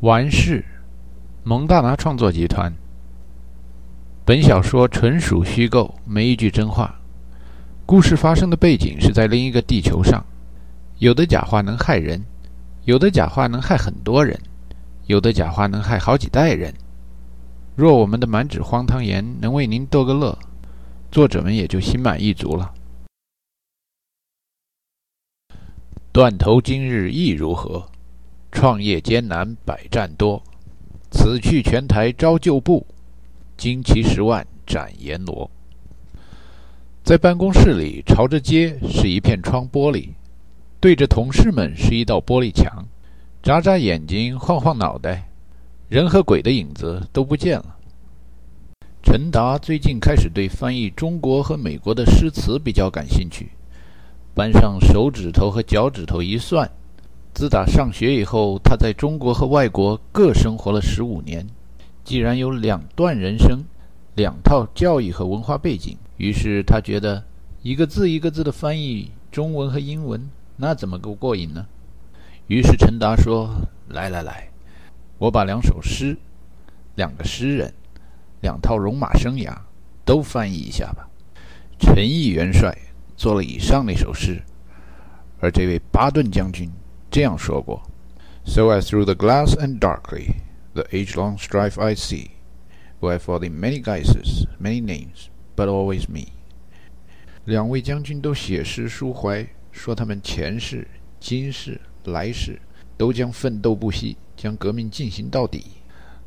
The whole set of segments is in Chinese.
完事，蒙大拿创作集团。本小说纯属虚构，没一句真话。故事发生的背景是在另一个地球上。有的假话能害人，有的假话能害很多人，有的假话能害好几代人。若我们的满纸荒唐言能为您逗个乐，作者们也就心满意足了。断头今日意如何？创业艰难百战多，此去泉台招旧部，旌旗十万斩阎罗。在办公室里，朝着街是一片窗玻璃，对着同事们是一道玻璃墙。眨眨眼睛，晃晃脑袋，人和鬼的影子都不见了。陈达最近开始对翻译中国和美国的诗词比较感兴趣，班上手指头和脚趾头一算。自打上学以后，他在中国和外国各生活了十五年。既然有两段人生，两套教育和文化背景，于是他觉得一个字一个字的翻译中文和英文，那怎么够过瘾呢？于是陈达说：“来来来，我把两首诗、两个诗人、两套戎马生涯都翻译一下吧。”陈毅元帅做了以上那首诗，而这位巴顿将军。这样说过：“So as through the glass and darkly the age-long strife I see, where for the many guises, many names, but always me。”两位将军都写诗抒怀，说他们前世、今世、来世都将奋斗不息，将革命进行到底。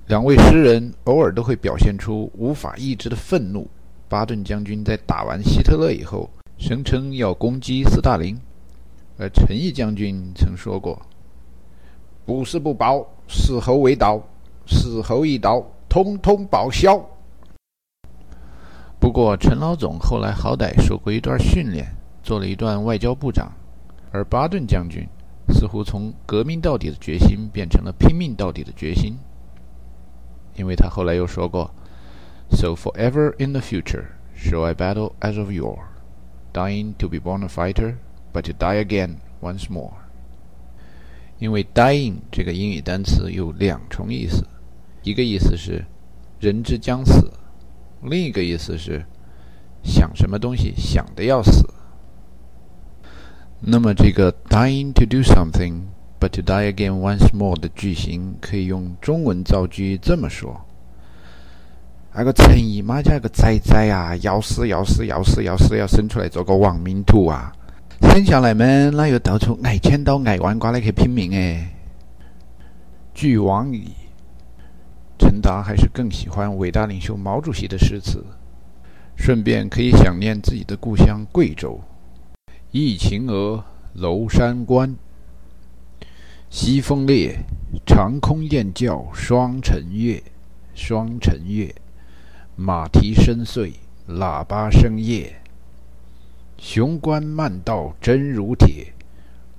两位诗人偶尔都会表现出无法抑制的愤怒。巴顿将军在打完希特勒以后，声称要攻击斯大林。而陈毅将军曾说过：“不是不保，死后未到，死后一到，通通报销。”不过，陈老总后来好歹受过一段训练，做了一段外交部长，而巴顿将军似乎从革命到底的决心变成了拼命到底的决心，因为他后来又说过：“So forever in the future shall I battle as of yore, dying to be born a fighter。” But to die again once more，因为 “dying” 这个英语单词有两重意思，一个意思是人之将死，另一个意思是想什么东西想的要死。那么这个 “dying to do something, but to die again once more” 的句型可以用中文造句这么说：那个陈姨妈家个仔仔啊，要死要死要死要死要生出来做个亡命徒啊！生下来们，那又到处挨千刀、挨万剐的去拼命哎。俱往矣。陈达还是更喜欢伟大领袖毛主席的诗词，顺便可以想念自己的故乡贵州。忆秦娥娄山关，西风烈，长空雁叫双城月，双城月，马蹄声碎，喇叭声夜。雄关漫道真如铁，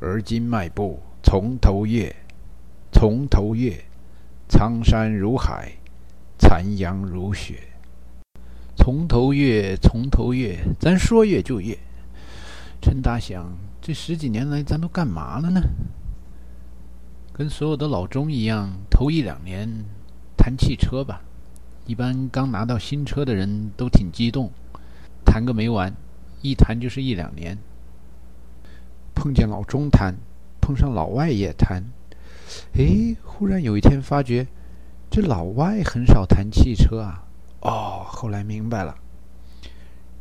而今迈步从头越，从头越，苍山如海，残阳如血。从头越，从头越，咱说越就越。陈达想，这十几年来咱都干嘛了呢？跟所有的老钟一样，头一两年谈汽车吧。一般刚拿到新车的人都挺激动，谈个没完。一谈就是一两年，碰见老钟谈，碰上老外也谈。哎，忽然有一天发觉，这老外很少谈汽车啊。哦，后来明白了，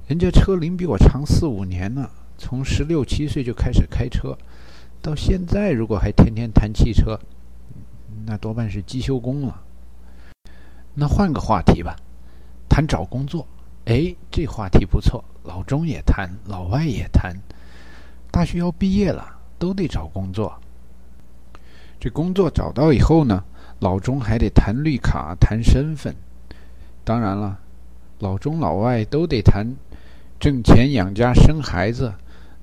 人家车龄比我长四五年呢，从十六七岁就开始开车，到现在如果还天天谈汽车，那多半是机修工了。那换个话题吧，谈找工作。哎，这话题不错。老中也谈，老外也谈。大学要毕业了，都得找工作。这工作找到以后呢，老中还得谈绿卡、谈身份。当然了，老中老外都得谈挣钱养家、生孩子，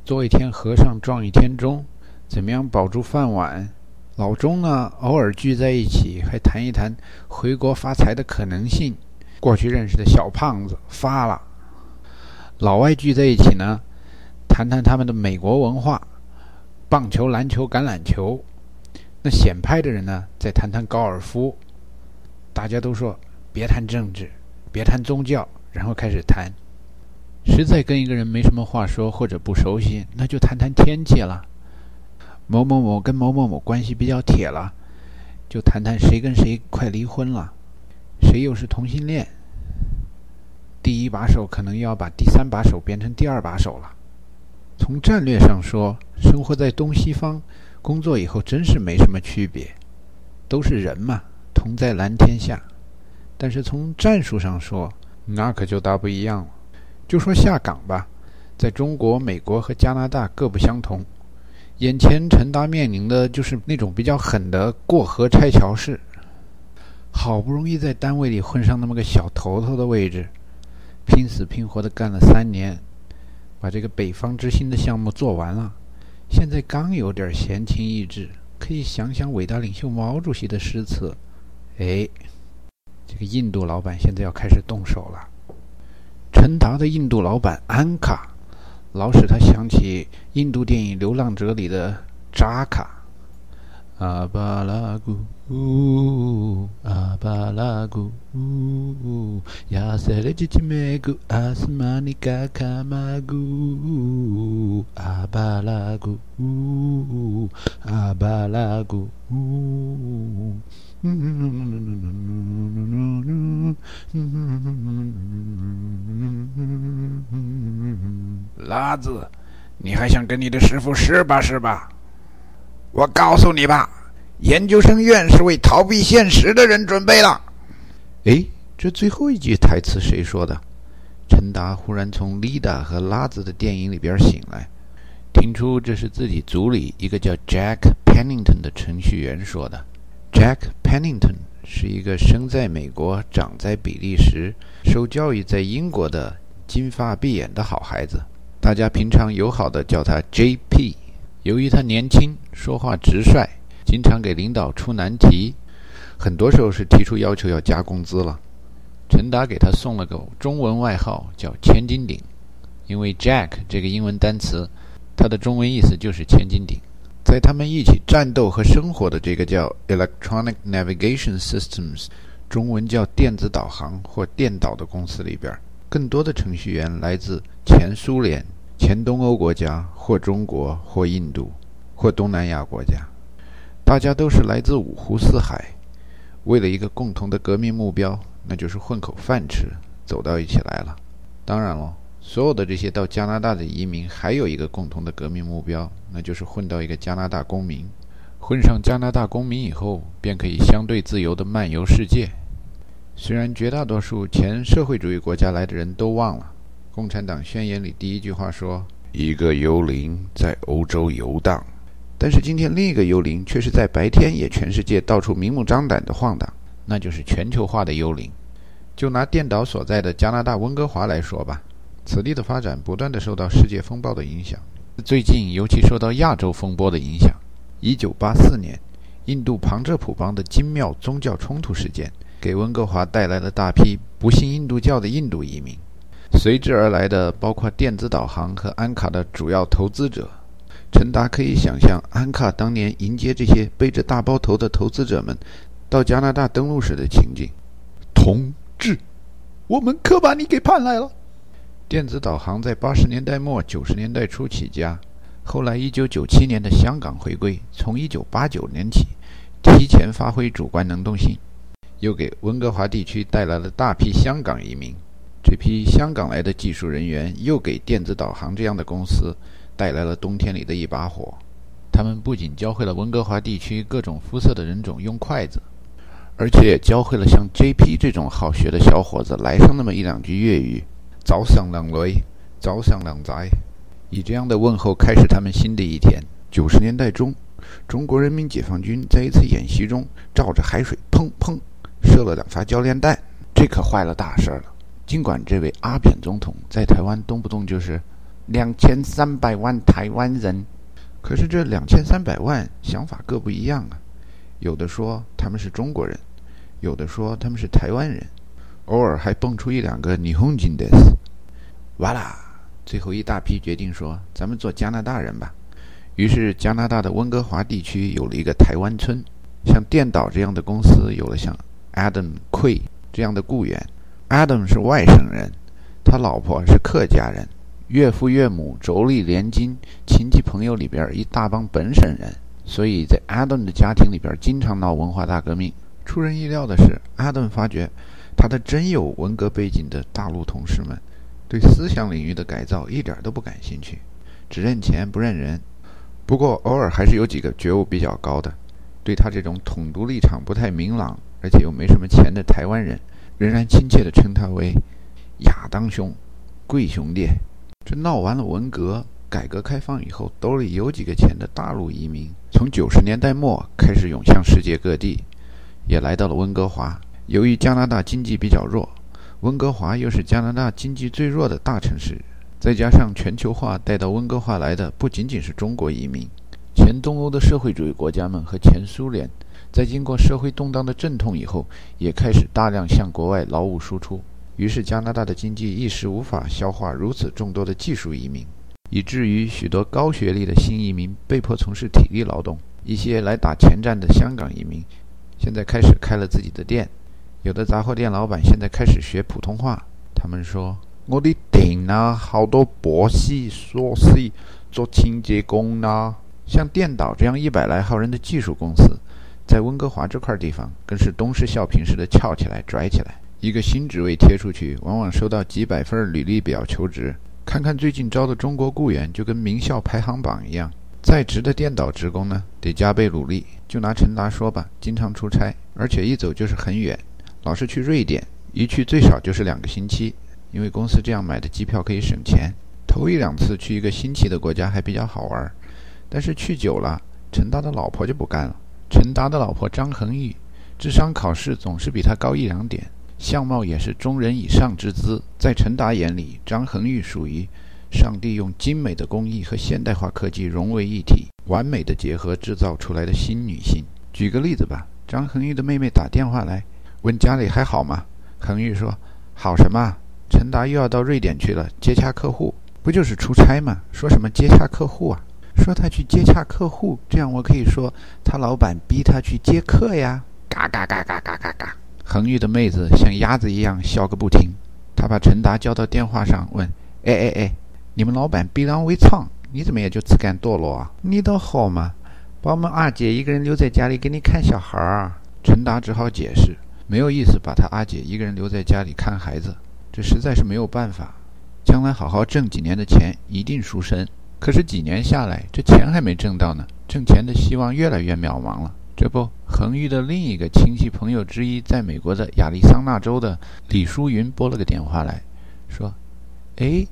做一天和尚撞一天钟，怎么样保住饭碗？老中呢，偶尔聚在一起，还谈一谈回国发财的可能性。过去认识的小胖子发了。老外聚在一起呢，谈谈他们的美国文化，棒球、篮球、橄榄球。那显派的人呢，再谈谈高尔夫。大家都说别谈政治，别谈宗教，然后开始谈。实在跟一个人没什么话说或者不熟悉，那就谈谈天气了。某某某跟某某某关系比较铁了，就谈谈谁跟谁快离婚了，谁又是同性恋。第一把手可能要把第三把手变成第二把手了。从战略上说，生活在东西方，工作以后真是没什么区别，都是人嘛，同在蓝天下。但是从战术上说，那可就大不一样了。就说下岗吧，在中国、美国和加拿大各不相同。眼前陈达面临的就是那种比较狠的过河拆桥式。好不容易在单位里混上那么个小头头的位置，拼死拼活的干了三年，把这个北方之星的项目做完了。现在刚有点闲情逸致，可以想想伟大领袖毛主席的诗词。哎，这个印度老板现在要开始动手了。陈达的印度老板安卡，老使他想起印度电影《流浪者》里的扎卡。阿巴拉古，阿巴拉古，亚塞勒吉吉梅古，阿斯玛尼卡卡马古，阿巴拉古，阿巴拉古。拉子，你还想跟你的师傅试吧试吧？我告诉你吧，研究生院是为逃避现实的人准备的。哎，这最后一句台词谁说的？陈达忽然从丽达和拉子的电影里边醒来，听出这是自己组里一个叫 Jack Pennington 的程序员说的。Jack Pennington 是一个生在美国、长在比利时、受教育在英国的金发碧眼的好孩子，大家平常友好的叫他 J.P。由于他年轻、说话直率，经常给领导出难题，很多时候是提出要求要加工资了。陈达给他送了个中文外号叫“千斤顶”，因为 Jack 这个英文单词，它的中文意思就是千斤顶。在他们一起战斗和生活的这个叫 Electronic Navigation Systems，中文叫电子导航或电导的公司里边，更多的程序员来自前苏联、前东欧国家，或中国，或印度，或东南亚国家。大家都是来自五湖四海，为了一个共同的革命目标，那就是混口饭吃，走到一起来了。当然了。所有的这些到加拿大的移民，还有一个共同的革命目标，那就是混到一个加拿大公民。混上加拿大公民以后，便可以相对自由地漫游世界。虽然绝大多数前社会主义国家来的人都忘了《共产党宣言》里第一句话说：“一个幽灵在欧洲游荡。”但是今天另一个幽灵却是在白天也全世界到处明目张胆地晃荡，那就是全球化的幽灵。就拿电岛所在的加拿大温哥华来说吧。此地的发展不断的受到世界风暴的影响，最近尤其受到亚洲风波的影响。1984年，印度旁遮普邦的精妙宗教冲突事件，给温哥华带来了大批不信印度教的印度移民，随之而来的包括电子导航和安卡的主要投资者。陈达可以想象安卡当年迎接这些背着大包头的投资者们到加拿大登陆时的情景。同志，我们可把你给盼来了。电子导航在八十年代末九十年代初起家，后来一九九七年的香港回归，从一九八九年起提前发挥主观能动性，又给温哥华地区带来了大批香港移民。这批香港来的技术人员又给电子导航这样的公司带来了冬天里的一把火。他们不仅教会了温哥华地区各种肤色的人种用筷子，而且也教会了像 J.P. 这种好学的小伙子来上那么一两句粤语。早上两雷，早上两宅，以这样的问候开始他们新的一天。九十年代中，中国人民解放军在一次演习中，照着海水砰砰射了两发教练弹，这可坏了大事了。尽管这位阿扁总统在台湾动不动就是两千三百万台湾人，可是这两千三百万想法各不一样啊。有的说他们是中国人，有的说他们是台湾人。偶尔还蹦出一两个霓虹金的，哇啦！最后一大批决定说：“咱们做加拿大人吧。”于是加拿大的温哥华地区有了一个台湾村，像电导这样的公司有了像 Adam Quay 这样的雇员。Adam 是外省人，他老婆是客家人，岳父岳母妯娌连襟，亲戚朋友里边一大帮本省人，所以在 Adam 的家庭里边经常闹文化大革命。出人意料的是，Adam 发觉他的真有文革背景的大陆同事们，对思想领域的改造一点都不感兴趣，只认钱不认人。不过，偶尔还是有几个觉悟比较高的，对他这种统独立场不太明朗，而且又没什么钱的台湾人，仍然亲切地称他为“亚当兄”“贵兄弟”。这闹完了文革，改革开放以后，兜里有几个钱的大陆移民，从九十年代末开始涌向世界各地，也来到了温哥华。由于加拿大经济比较弱，温哥华又是加拿大经济最弱的大城市。再加上全球化带到温哥华来的不仅仅是中国移民，前东欧的社会主义国家们和前苏联，在经过社会动荡的阵痛以后，也开始大量向国外劳务输出。于是加拿大的经济一时无法消化如此众多的技术移民，以至于许多高学历的新移民被迫从事体力劳动。一些来打前站的香港移民，现在开始开了自己的店。有的杂货店老板现在开始学普通话，他们说。我的店啊，好多博士、硕士做清洁工呐。像电导这样一百来号人的技术公司，在温哥华这块地方，更是东施效颦似的翘起来、拽起来。一个新职位贴出去，往往收到几百份履历表求职。看看最近招的中国雇员，就跟名校排行榜一样。在职的电导职工呢，得加倍努力。就拿陈达说吧，经常出差，而且一走就是很远，老是去瑞典，一去最少就是两个星期。因为公司这样买的机票可以省钱，头一两次去一个新奇的国家还比较好玩，但是去久了，陈达的老婆就不干了。陈达的老婆张恒玉，智商考试总是比他高一两点，相貌也是中人以上之姿。在陈达眼里，张恒玉属于上帝用精美的工艺和现代化科技融为一体，完美的结合制造出来的新女性。举个例子吧，张恒玉的妹妹打电话来，问家里还好吗？恒玉说：“好什么？”陈达又要到瑞典去了，接洽客户，不就是出差吗？说什么接洽客户啊？说他去接洽客户，这样我可以说他老板逼他去接客呀！嘎嘎嘎嘎嘎嘎嘎！恒玉的妹子像鸭子一样笑个不停。他把陈达叫到电话上，问：“哎哎哎，你们老板逼良为娼，你怎么也就自甘堕落啊？你倒好嘛，把我们二姐一个人留在家里给你看小孩儿。”陈达只好解释，没有意思把他二姐一个人留在家里看孩子。这实在是没有办法，将来好好挣几年的钱一定赎身。可是几年下来，这钱还没挣到呢，挣钱的希望越来越渺茫了。这不，恒玉的另一个亲戚朋友之一，在美国的亚利桑那州的李淑云拨了个电话来说：“哎，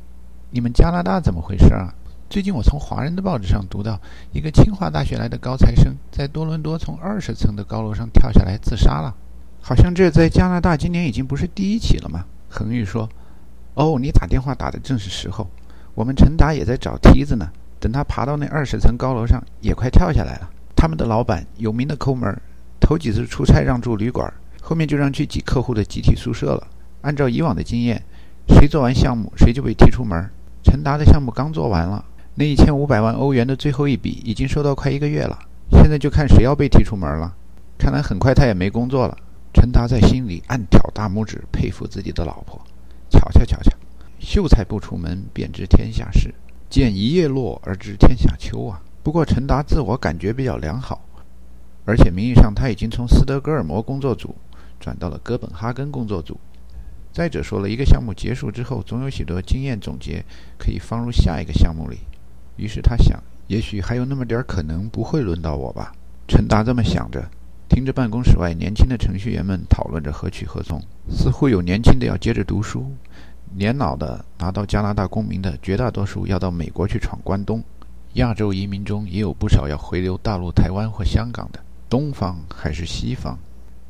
你们加拿大怎么回事啊？最近我从华人的报纸上读到，一个清华大学来的高材生在多伦多从二十层的高楼上跳下来自杀了，好像这在加拿大今年已经不是第一起了嘛。”恒玉说：“哦，你打电话打的正是时候，我们陈达也在找梯子呢。等他爬到那二十层高楼上，也快跳下来了。他们的老板有名的抠门，头几次出差让住旅馆，后面就让去挤客户的集体宿舍了。按照以往的经验，谁做完项目谁就被踢出门。陈达的项目刚做完了，那一千五百万欧元的最后一笔已经收到快一个月了，现在就看谁要被踢出门了。看来很快他也没工作了。”陈达在心里暗挑大拇指，佩服自己的老婆。瞧瞧瞧瞧，秀才不出门便知天下事，见一叶落而知天下秋啊！不过陈达自我感觉比较良好，而且名义上他已经从斯德哥尔摩工作组转到了哥本哈根工作组。再者说了一个项目结束之后，总有许多经验总结可以放入下一个项目里。于是他想，也许还有那么点可能不会轮到我吧。陈达这么想着。听着，办公室外年轻的程序员们讨论着何去何从。似乎有年轻的要接着读书，年老的拿到加拿大公民的绝大多数要到美国去闯关东。亚洲移民中也有不少要回流大陆、台湾或香港的。东方还是西方？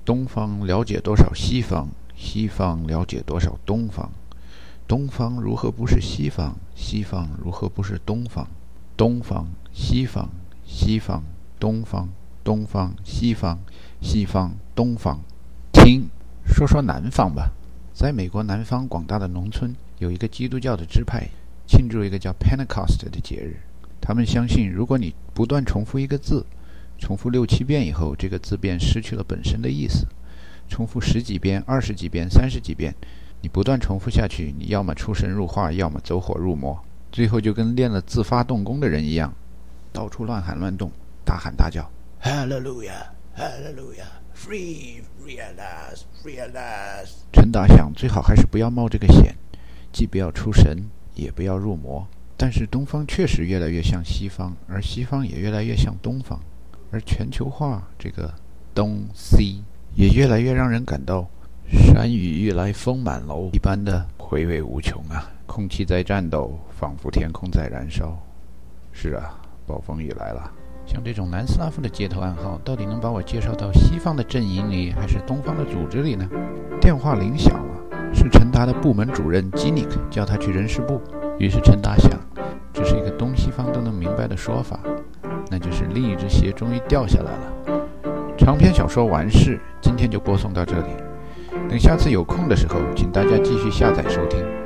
东方了解多少西方？西方了解多少东方？东方如何不是西方？西方如何不是东方？东方、西方、西方、东方。东方、西方、西方、东方，听说说南方吧。在美国南方广大的农村，有一个基督教的支派，庆祝一个叫 Pentecost 的节日。他们相信，如果你不断重复一个字，重复六七遍以后，这个字便失去了本身的意思。重复十几遍、二十几遍、三十几遍，你不断重复下去，你要么出神入化，要么走火入魔，最后就跟练了自发动功的人一样，到处乱喊乱动，大喊大叫，Hallelujah, Hallelujah, free at last。陈达想，最好还是不要冒这个险，既不要出神，也不要入魔。但是东方确实越来越像西方，而西方也越来越像东方，而全球化这个东西也越来越让人感到山雨欲来风满楼一般的回味无穷啊！空气在颤抖，仿佛天空在燃烧。是啊，暴风雨来了。像这种南斯拉夫的街头暗号，到底能把我介绍到西方的阵营里，还是东方的组织里呢？电话铃响了，是陈达的部门主任基尼克叫他去人事部。于是陈达想，这是一个东西方都能明白的说法，那就是另一只鞋终于掉下来了。长篇小说完事，今天就播送到这里。等下次有空的时候，请大家继续下载收听。